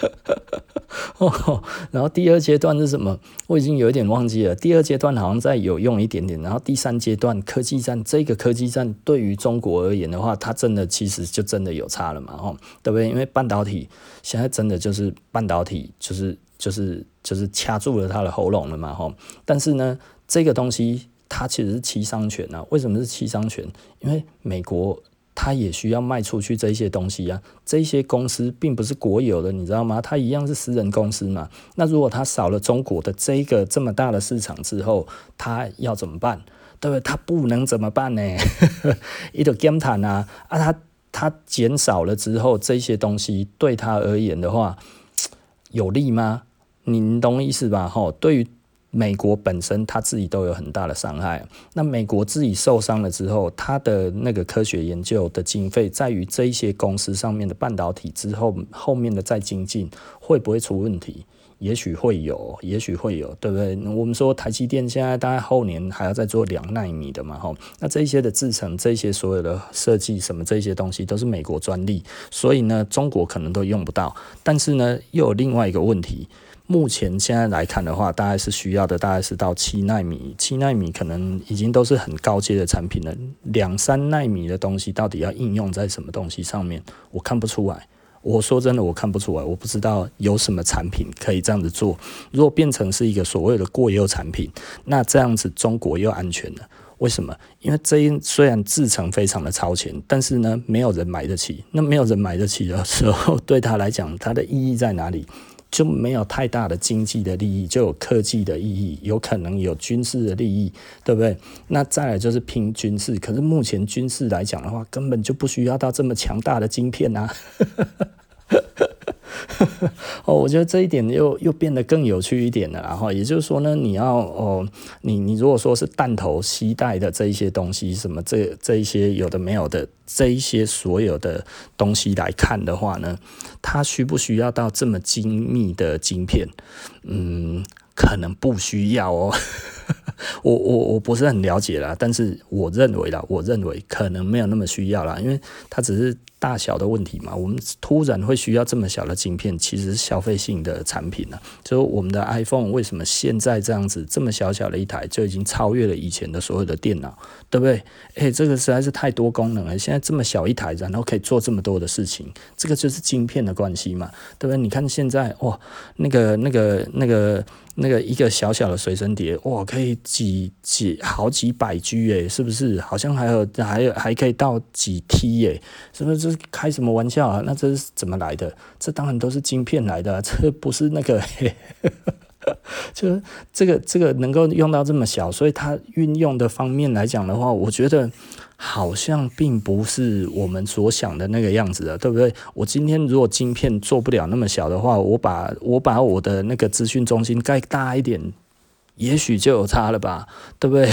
哦，然后第二阶段是什么？我已经有一点忘记了。第二阶段好像再有用一点点，然后第三阶段科技战，这个科技战对于中国而言的话，它真的其实就真的有差了嘛？哦，对不对？因为半导体现在真的就是半导体，就是就是就是掐住了它的喉咙了嘛？哈，但是呢，这个东西它其实是七伤拳啊。为什么是七伤拳？因为美国。它也需要卖出去这些东西啊，这些公司并不是国有的，你知道吗？它一样是私人公司嘛。那如果它少了中国的这一个这么大的市场之后，它要怎么办？对不对？它不能怎么办呢？一个 game 谈啊啊！它它减少了之后，这些东西对它而言的话，有利吗？你懂意思吧？吼，对于。美国本身他自己都有很大的伤害，那美国自己受伤了之后，他的那个科学研究的经费在于这一些公司上面的半导体之后后面的再精进会不会出问题？也许会有，也许会有，对不对？我们说台积电现在大概后年还要再做两纳米的嘛，吼，那这些的制程，这些所有的设计什么这些东西都是美国专利，所以呢，中国可能都用不到。但是呢，又有另外一个问题。目前现在来看的话，大概是需要的，大概是到七纳米，七纳米可能已经都是很高阶的产品了。两三纳米的东西到底要应用在什么东西上面，我看不出来。我说真的，我看不出来，我不知道有什么产品可以这样子做。如果变成是一个所谓的过优产品，那这样子中国又安全了。为什么？因为这虽然制程非常的超前，但是呢，没有人买得起。那没有人买得起的时候，对他来讲，它的意义在哪里？就没有太大的经济的利益，就有科技的意义，有可能有军事的利益，对不对？那再来就是拼军事，可是目前军事来讲的话，根本就不需要到这么强大的晶片啊。哦，我觉得这一点又又变得更有趣一点了。然后也就是说呢，你要哦，你你如果说是弹头携带的这一些东西，什么这这一些有的没有的这一些所有的东西来看的话呢，它需不需要到这么精密的晶片？嗯，可能不需要哦。我我我不是很了解啦，但是我认为啦，我认为可能没有那么需要啦，因为它只是。大小的问题嘛，我们突然会需要这么小的晶片，其实是消费性的产品了。就我们的 iPhone 为什么现在这样子这么小小的一台就已经超越了以前的所有的电脑，对不对？诶，这个实在是太多功能了。现在这么小一台，然后可以做这么多的事情，这个就是晶片的关系嘛，对不对？你看现在哇，那个那个那个那个一个小小的随身碟哇，可以几几好几百 G 诶，是不是？好像还有还有还可以到几 T 诶，是不是？开什么玩笑啊？那这是怎么来的？这当然都是晶片来的，这不是那个，就这个这个能够用到这么小，所以它运用的方面来讲的话，我觉得好像并不是我们所想的那个样子的，对不对？我今天如果晶片做不了那么小的话，我把我把我的那个资讯中心盖大一点，也许就有差了吧，对不对？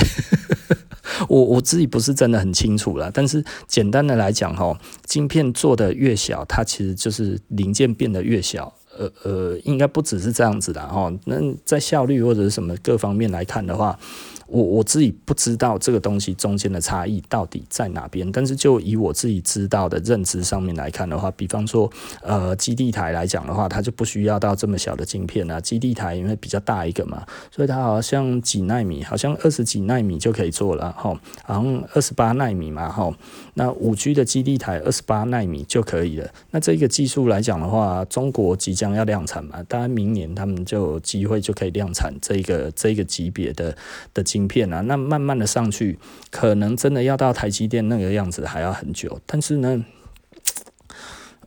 我我自己不是真的很清楚了，但是简单的来讲哈，晶片做的越小，它其实就是零件变得越小。呃呃，应该不只是这样子的哈。那在效率或者是什么各方面来看的话。我我自己不知道这个东西中间的差异到底在哪边，但是就以我自己知道的认知上面来看的话，比方说，呃，基地台来讲的话，它就不需要到这么小的镜片啊。基地台因为比较大一个嘛，所以它好像几纳米，好像二十几纳米就可以做了哈，好像二十八纳米嘛哈。那五 G 的基地台二十八纳米就可以了。那这个技术来讲的话，中国即将要量产嘛，当然明年他们就有机会就可以量产这个这个级别的的。晶片啊，那慢慢的上去，可能真的要到台积电那个样子还要很久。但是呢，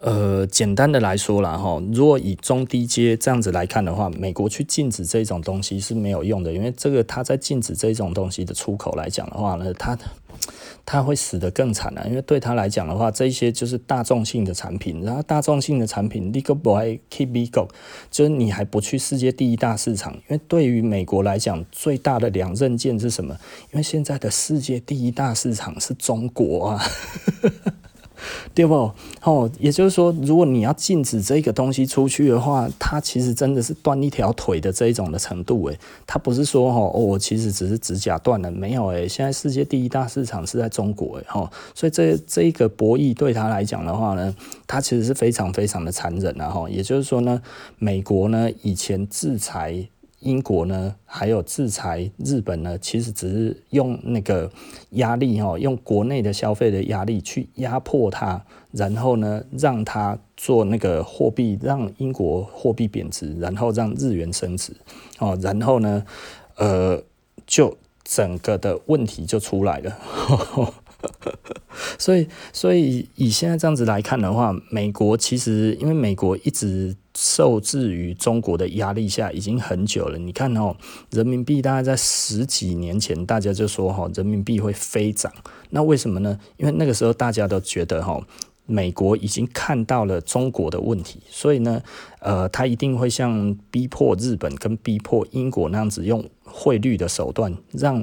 呃，简单的来说啦，哈，如果以中低阶这样子来看的话，美国去禁止这种东西是没有用的，因为这个它在禁止这种东西的出口来讲的话呢，它。他会死得更惨啊，因为对他来讲的话，这些就是大众性的产品，然后大众性的产品，，LEGO boy keep big，就是你还不去世界第一大市场，因为对于美国来讲，最大的两刃剑是什么？因为现在的世界第一大市场是中国啊。对不？哦，也就是说，如果你要禁止这个东西出去的话，它其实真的是断一条腿的这一种的程度诶，它不是说哦，我其实只是指甲断了，没有诶。现在世界第一大市场是在中国诶，哈，所以这这一个博弈对他来讲的话呢，它其实是非常非常的残忍啊，哈。也就是说呢，美国呢以前制裁。英国呢，还有制裁日本呢，其实只是用那个压力哈，用国内的消费的压力去压迫它，然后呢，让它做那个货币，让英国货币贬值，然后让日元升值，哦，然后呢，呃，就整个的问题就出来了。所以，所以以现在这样子来看的话，美国其实因为美国一直受制于中国的压力下已经很久了。你看哦，人民币大概在十几年前，大家就说哈，人民币会飞涨。那为什么呢？因为那个时候大家都觉得哈，美国已经看到了中国的问题，所以呢，呃，他一定会像逼迫日本跟逼迫英国那样子，用汇率的手段让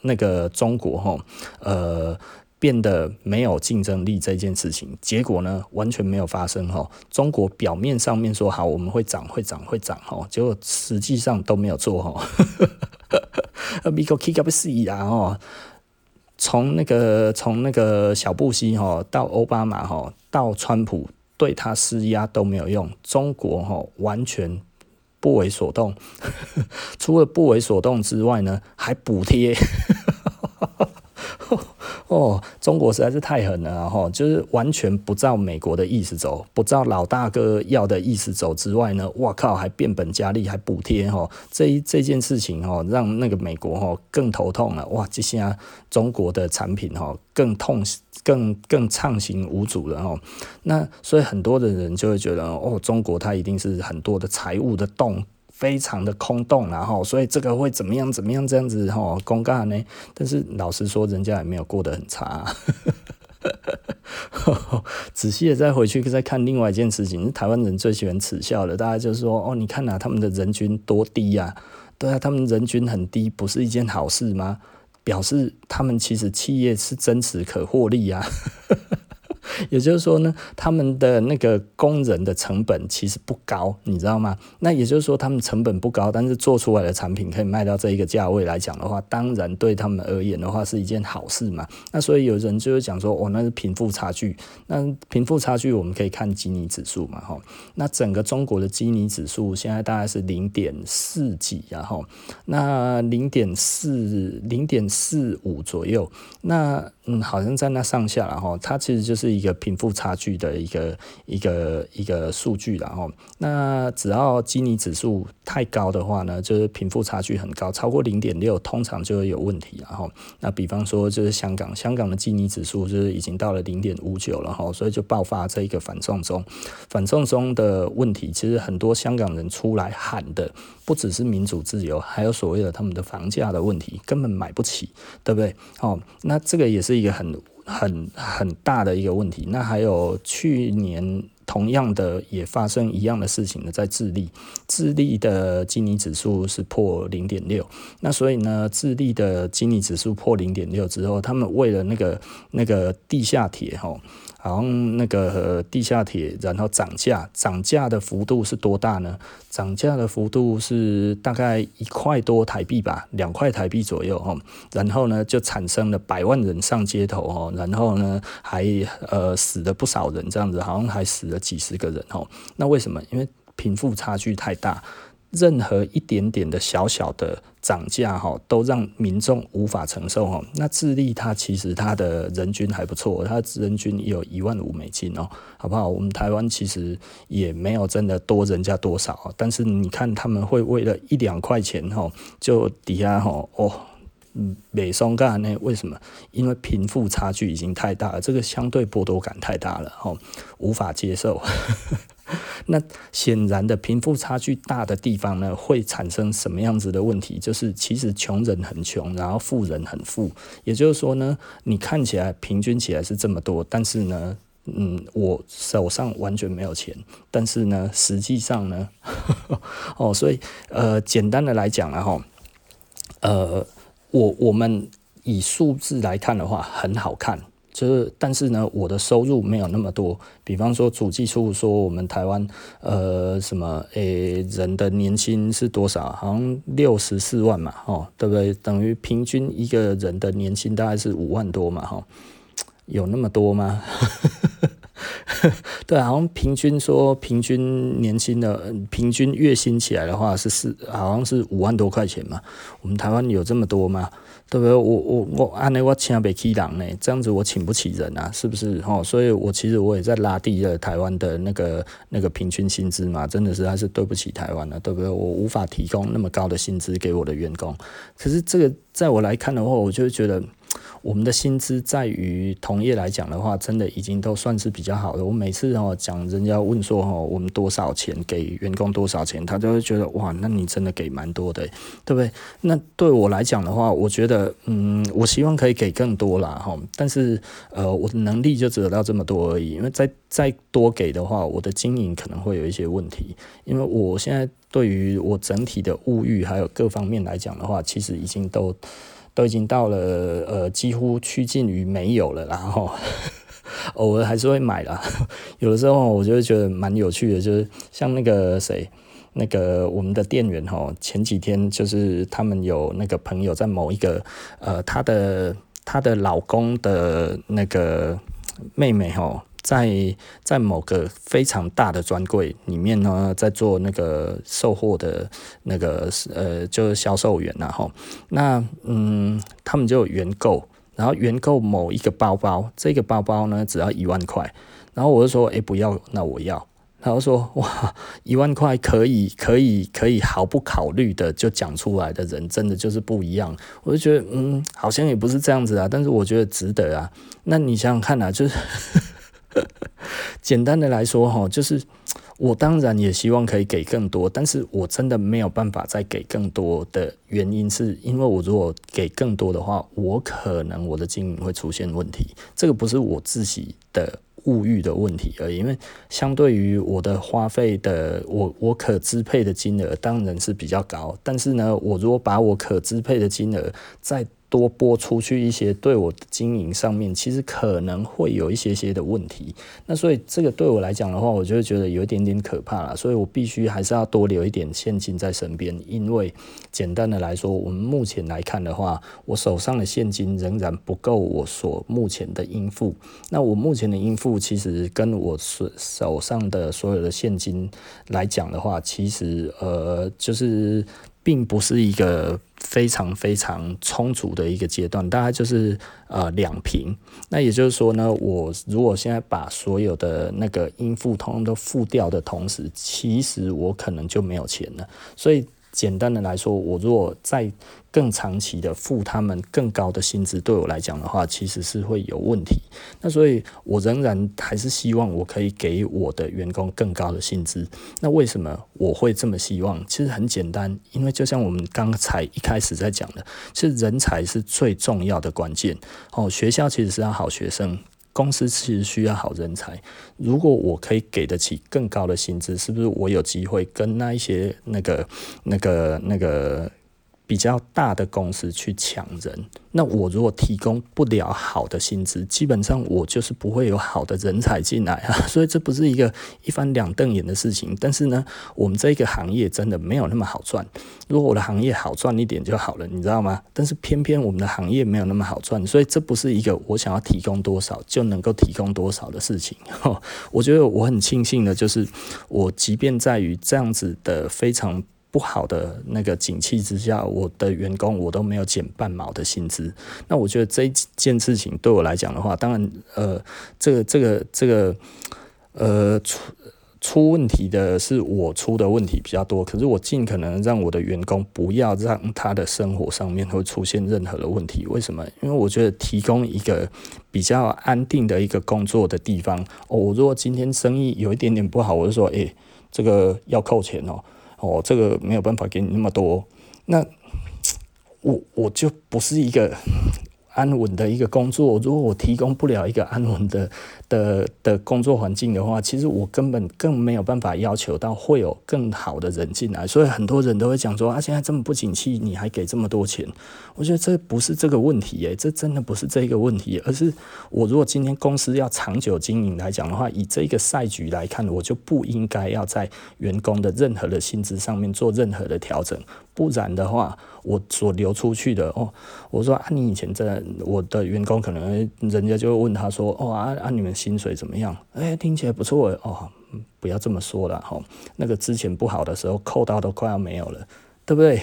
那个中国哈，呃。变得没有竞争力这件事情，结果呢，完全没有发生哈。中国表面上面说好我们会涨会涨会涨哈，结果实际上都没有做哈。美国 kick up 死啊哈，从那个从那个小布希哈到奥巴马哈到川普对他施压都没有用，中国哈完全不为所动，除了不为所动之外呢，还补贴。哦，中国实在是太狠了，然后就是完全不照美国的意思走，不照老大哥要的意思走之外呢，哇靠，还变本加厉，还补贴哈，这一这件事情哈，让那个美国哈更头痛了，哇，这下中国的产品哈更痛，更更畅行无阻了哦，那所以很多的人就会觉得哦，中国它一定是很多的财务的洞。非常的空洞，然后所以这个会怎么样怎么样这样子哈公告呢？但是老实说，人家也没有过得很差。仔细的再回去再看另外一件事情，台湾人最喜欢耻笑的，大家就说哦，你看呐，他们的人均多低呀？对啊，他们人均很低，不是一件好事吗？表示他们其实企业是真实可获利呀。也就是说呢，他们的那个工人的成本其实不高，你知道吗？那也就是说，他们成本不高，但是做出来的产品可以卖到这一个价位来讲的话，当然对他们而言的话是一件好事嘛。那所以有人就会讲说，哦，那是贫富差距。那贫富差距我们可以看基尼指数嘛，哈。那整个中国的基尼指数现在大概是零点四几，然后那零点四零点四五左右，那嗯，好像在那上下，然后它其实就是一个贫富差距的一个一个一个数据，然后那只要基尼指数太高的话呢，就是贫富差距很高，超过零点六，通常就会有问题，然后那比方说就是香港，香港的基尼指数就是已经到了零点五九了哈，所以就爆发这一个反送中，反送中的问题，其实很多香港人出来喊的不只是民主自由，还有所谓的他们的房价的问题，根本买不起，对不对？哦，那这个也是一个很。很很大的一个问题。那还有去年同样的也发生一样的事情呢，在智利，智利的基尼指数是破零点六。那所以呢，智利的基尼指数破零点六之后，他们为了那个那个地下铁哈。好像那个地下铁，然后涨价，涨价的幅度是多大呢？涨价的幅度是大概一块多台币吧，两块台币左右哈。然后呢，就产生了百万人上街头哦，然后呢，还呃死了不少人，这样子好像还死几十个人哦。那为什么？因为贫富差距太大。任何一点点的小小的涨价哈，都让民众无法承受哦。那智利它其实它的人均还不错，它人均有一万五美金哦，好不好？我们台湾其实也没有真的多人家多少，但是你看他们会为了一两块钱哈，就底下哦，美松干呢？为什么？因为贫富差距已经太大了，这个相对剥夺感太大了哈，无法接受。那显然的，贫富差距大的地方呢，会产生什么样子的问题？就是其实穷人很穷，然后富人很富。也就是说呢，你看起来平均起来是这么多，但是呢，嗯，我手上完全没有钱。但是呢，实际上呢，哦，所以呃，简单的来讲啊，哈，呃，我我们以数字来看的话，很好看。就是，但是呢，我的收入没有那么多。比方说，主计处说我们台湾呃什么诶、人的年薪是多少？好像六十四万嘛，哦，对不对？等于平均一个人的年薪大概是五万多嘛，哈，有那么多吗？对，好像平均说平均年薪的平均月薪起来的话是四，好像是五万多块钱嘛。我们台湾有这么多吗？对不对？我我我按呢，我请不起人呢，这样子我请不起人啊，是不是？哦，所以我其实我也在拉低了台湾的那个那个平均薪资嘛，真的是还是对不起台湾了，对不对？我无法提供那么高的薪资给我的员工。可是这个在我来看的话，我就觉得。我们的薪资在于同业来讲的话，真的已经都算是比较好的。我每次哦讲，人家问说哦，我们多少钱给员工多少钱，他就会觉得哇，那你真的给蛮多的，对不对？那对我来讲的话，我觉得嗯，我希望可以给更多啦哈。但是呃，我的能力就只有到这么多而已。因为再再多给的话，我的经营可能会有一些问题。因为我现在对于我整体的物欲还有各方面来讲的话，其实已经都。都已经到了，呃，几乎趋近于没有了，然后 偶尔还是会买啦。有的时候我就会觉得蛮有趣的，就是像那个谁，那个我们的店员哈，前几天就是他们有那个朋友在某一个，呃，他的他的老公的那个妹妹哈。在在某个非常大的专柜里面呢，在做那个售货的那个呃，就是销售员然后那嗯，他们就有原购，然后原购某一个包包，这个包包呢只要一万块，然后我就说，哎，不要，那我要。然后说，哇，一万块可以可以可以毫不考虑的就讲出来的人，真的就是不一样。我就觉得，嗯，好像也不是这样子啊，但是我觉得值得啊。那你想想看啊，就是。简单的来说，哈，就是我当然也希望可以给更多，但是我真的没有办法再给更多的原因，是因为我如果给更多的话，我可能我的经营会出现问题。这个不是我自己的物欲的问题而已，因为相对于我的花费的，我我可支配的金额当然是比较高，但是呢，我如果把我可支配的金额再多拨出去一些，对我的经营上面，其实可能会有一些些的问题。那所以这个对我来讲的话，我就会觉得有一点点可怕了。所以我必须还是要多留一点现金在身边，因为简单的来说，我们目前来看的话，我手上的现金仍然不够我所目前的应付。那我目前的应付，其实跟我手手上的所有的现金来讲的话，其实呃就是。并不是一个非常非常充足的一个阶段，大概就是呃两瓶。那也就是说呢，我如果现在把所有的那个应付通通都付掉的同时，其实我可能就没有钱了。所以。简单的来说，我如果再更长期的付他们更高的薪资，对我来讲的话，其实是会有问题。那所以，我仍然还是希望我可以给我的员工更高的薪资。那为什么我会这么希望？其实很简单，因为就像我们刚才一开始在讲的，其实人才是最重要的关键。哦，学校其实是要好学生。公司其实需要好人才，如果我可以给得起更高的薪资，是不是我有机会跟那一些那个、那个、那个？比较大的公司去抢人，那我如果提供不了好的薪资，基本上我就是不会有好的人才进来啊，所以这不是一个一翻两瞪眼的事情。但是呢，我们这个行业真的没有那么好赚。如果我的行业好赚一点就好了，你知道吗？但是偏偏我们的行业没有那么好赚，所以这不是一个我想要提供多少就能够提供多少的事情。我觉得我很庆幸的就是，我即便在于这样子的非常。不好的那个景气之下，我的员工我都没有减半毛的薪资。那我觉得这件事情对我来讲的话，当然，呃，这个这个这个，呃，出出问题的是我出的问题比较多。可是我尽可能让我的员工不要让他的生活上面会出现任何的问题。为什么？因为我觉得提供一个比较安定的一个工作的地方。哦，我如果今天生意有一点点不好，我就说，诶，这个要扣钱哦。哦，这个没有办法给你那么多，那 我我就不是一个安稳的一个工作，如果我提供不了一个安稳的的的工作环境的话，其实我根本更没有办法要求到会有更好的人进来。所以很多人都会讲说啊，现在这么不景气，你还给这么多钱？我觉得这不是这个问题耶，这真的不是这个问题，而是我如果今天公司要长久经营来讲的话，以这个赛局来看，我就不应该要在员工的任何的薪资上面做任何的调整，不然的话，我所流出去的哦，我说啊，你以前在我的员工可能人家就会问他说哦啊啊，你们薪水怎么样？哎，听起来不错哦，不要这么说了哈，那个之前不好的时候扣到都快要没有了，对不对？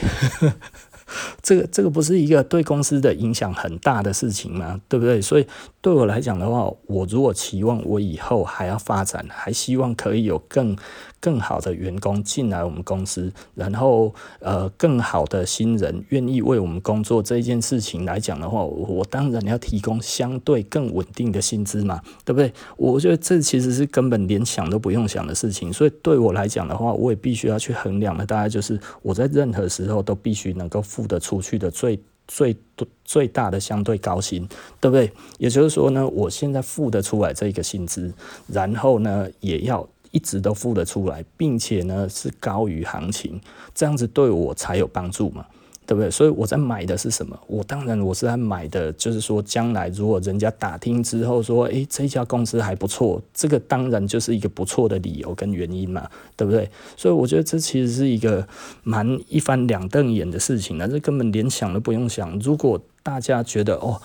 这个这个不是一个对公司的影响很大的事情吗？对不对？所以对我来讲的话，我如果期望我以后还要发展，还希望可以有更。更好的员工进来我们公司，然后呃，更好的新人愿意为我们工作这件事情来讲的话，我，当然要提供相对更稳定的薪资嘛，对不对？我觉得这其实是根本连想都不用想的事情，所以对我来讲的话，我也必须要去衡量的，大概就是我在任何时候都必须能够付付的出去的最最最大的相对高薪，对不对？也就是说呢，我现在付得出来这个薪资，然后呢，也要。一直都付得出来，并且呢是高于行情，这样子对我才有帮助嘛，对不对？所以我在买的是什么？我当然我是在买的，就是说将来如果人家打听之后说，诶，这家公司还不错，这个当然就是一个不错的理由跟原因嘛，对不对？所以我觉得这其实是一个蛮一翻两瞪眼的事情，呢这根本连想都不用想，如果。大家觉得哦，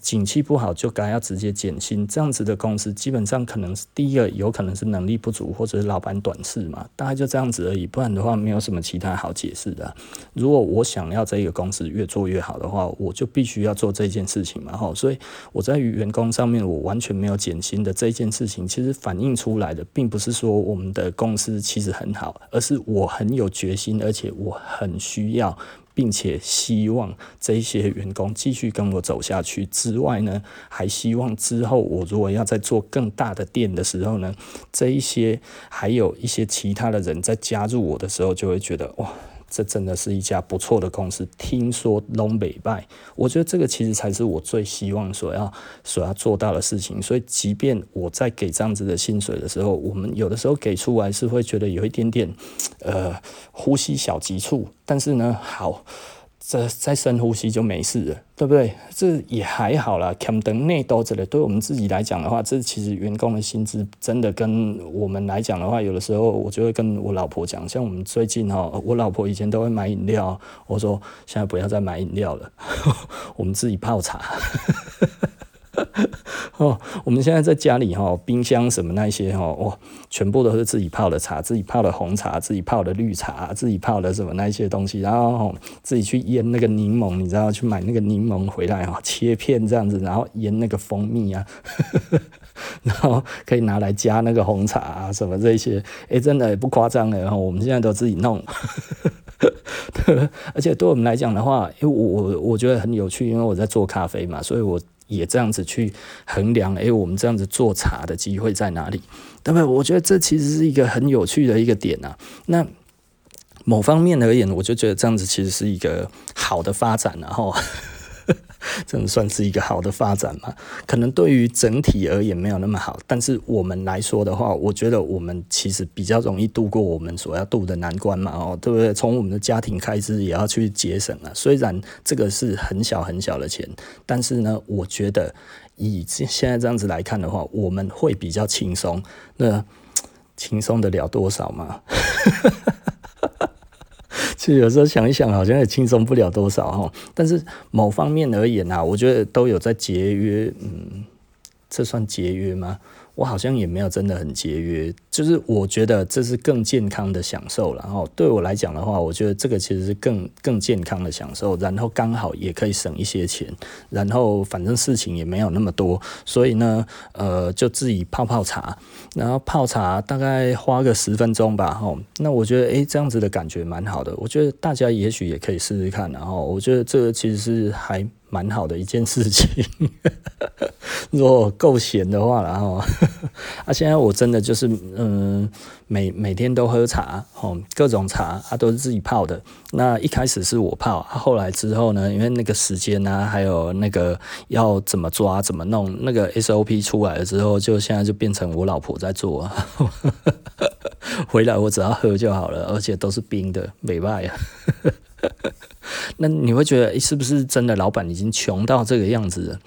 景气不好就该要直接减薪，这样子的公司基本上可能是第一个有可能是能力不足，或者是老板短视嘛，大概就这样子而已。不然的话，没有什么其他好解释的。如果我想要这个公司越做越好的话，我就必须要做这件事情嘛。吼，所以我在员工上面，我完全没有减薪的这件事情，其实反映出来的并不是说我们的公司其实很好，而是我很有决心，而且我很需要。并且希望这些员工继续跟我走下去之外呢，还希望之后我如果要再做更大的店的时候呢，这一些还有一些其他的人在加入我的时候，就会觉得哇。这真的是一家不错的公司，听说东北拜，我觉得这个其实才是我最希望所要所要做到的事情。所以，即便我在给这样子的薪水的时候，我们有的时候给出来是会觉得有一点点，呃，呼吸小急促，但是呢，好。再再深呼吸就没事了，对不对？这也还好啦。肯等内多着的，对我们自己来讲的话，这其实员工的薪资真的跟我们来讲的话，有的时候我就会跟我老婆讲，像我们最近哈，我老婆以前都会买饮料，我说现在不要再买饮料了，我们自己泡茶。哦，我们现在在家里哈，冰箱什么那些哈，哇，全部都是自己泡的茶，自己泡的红茶，自己泡的绿茶，自己泡的什么那些东西，然后自己去腌那个柠檬，你知道，去买那个柠檬回来哈，切片这样子，然后腌那个蜂蜜啊，然后可以拿来加那个红茶啊，什么这些，哎，真的也不夸张的，然后我们现在都自己弄，而且对我们来讲的话，因为我我我觉得很有趣，因为我在做咖啡嘛，所以我。也这样子去衡量，诶，我们这样子做茶的机会在哪里？对不对？我觉得这其实是一个很有趣的一个点啊。那某方面而言，我就觉得这样子其实是一个好的发展，然后。真的算是一个好的发展吗？可能对于整体而言没有那么好，但是我们来说的话，我觉得我们其实比较容易度过我们所要度的难关嘛，哦，对不对？从我们的家庭开支也要去节省啊。虽然这个是很小很小的钱，但是呢，我觉得以现在这样子来看的话，我们会比较轻松。那轻松得了多少吗？其实有时候想一想，好像也轻松不了多少哈。但是某方面而言啊，我觉得都有在节约。嗯，这算节约吗？我好像也没有真的很节约，就是我觉得这是更健康的享受。然后对我来讲的话，我觉得这个其实是更更健康的享受。然后刚好也可以省一些钱。然后反正事情也没有那么多，所以呢，呃，就自己泡泡茶。然后泡茶大概花个十分钟吧。哈，那我觉得诶，这样子的感觉蛮好的。我觉得大家也许也可以试试看。然后我觉得这个其实是还。蛮好的一件事情。如果够闲的话，然后 啊，现在我真的就是嗯，每每天都喝茶，哦，各种茶啊都是自己泡的。那一开始是我泡，后来之后呢，因为那个时间啊，还有那个要怎么抓、怎么弄，那个 SOP 出来了之后，就现在就变成我老婆在做。回来我只要喝就好了，而且都是冰的，没卖啊。那你会觉得，诶，是不是真的老板已经穷到这个样子了？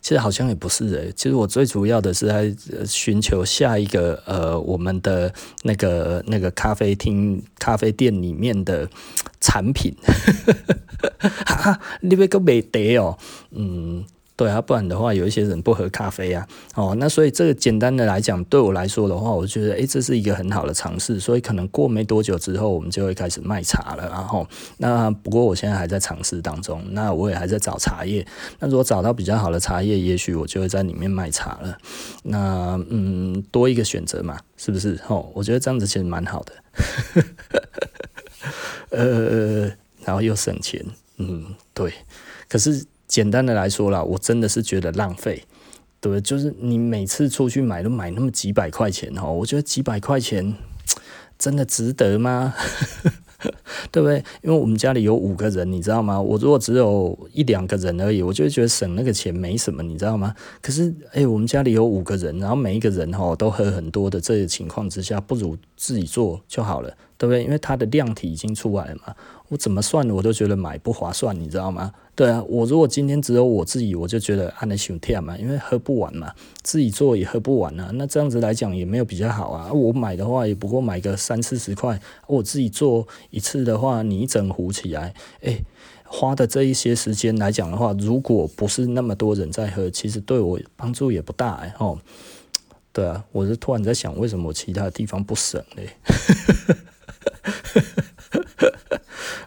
其实好像也不是诶、其实我最主要的是在寻求下一个呃，我们的那个那个咖啡厅、咖啡店里面的产品。哈哈，你别个没得哦，嗯。对啊，不然的话，有一些人不喝咖啡啊。哦，那所以这个简单的来讲，对我来说的话，我觉得，诶，这是一个很好的尝试。所以可能过没多久之后，我们就会开始卖茶了。然后，那不过我现在还在尝试当中。那我也还在找茶叶。那如果找到比较好的茶叶，也许我就会在里面卖茶了。那嗯，多一个选择嘛，是不是？哦，我觉得这样子其实蛮好的。呃，然后又省钱。嗯，对。可是。简单的来说啦，我真的是觉得浪费，对，就是你每次出去买都买那么几百块钱哦，我觉得几百块钱真的值得吗？对不对？因为我们家里有五个人，你知道吗？我如果只有一两个人而已，我就觉得省那个钱没什么，你知道吗？可是，哎，我们家里有五个人，然后每一个人哈都喝很多的，这个情况之下，不如自己做就好了，对不对？因为它的量体已经出来了嘛。我怎么算我都觉得买不划算，你知道吗？对啊，我如果今天只有我自己，我就觉得按呢太甜嘛，因为喝不完嘛，自己做也喝不完啊。那这样子来讲也没有比较好啊。我买的话也不过买个三四十块，我自己做一次的话，你一整壶起来，哎，花的这一些时间来讲的话，如果不是那么多人在喝，其实对我帮助也不大哎吼。对啊，我是突然在想，为什么其他地方不省嘞？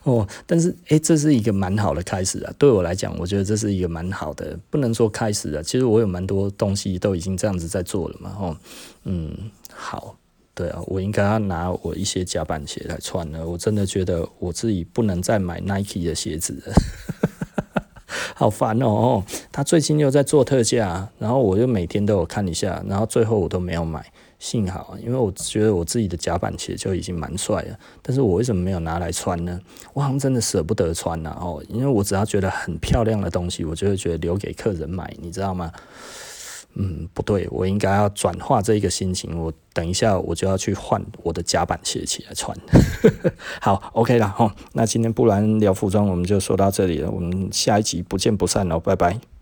哦，但是诶，这是一个蛮好的开始啊！对我来讲，我觉得这是一个蛮好的，不能说开始啊。其实我有蛮多东西都已经这样子在做了嘛。哦，嗯，好，对啊，我应该要拿我一些夹板鞋来穿了。我真的觉得我自己不能再买 Nike 的鞋子了，好烦哦，哦！他最近又在做特价，然后我就每天都有看一下，然后最后我都没有买。幸好，因为我觉得我自己的夹板鞋就已经蛮帅了，但是我为什么没有拿来穿呢？我好像真的舍不得穿呐哦，因为我只要觉得很漂亮的东西，我就会觉得留给客人买，你知道吗？嗯，不对，我应该要转化这一个心情，我等一下我就要去换我的夹板鞋起来穿。好，OK 了哈，那今天不然聊服装我们就说到这里了，我们下一集不见不散哦，拜拜。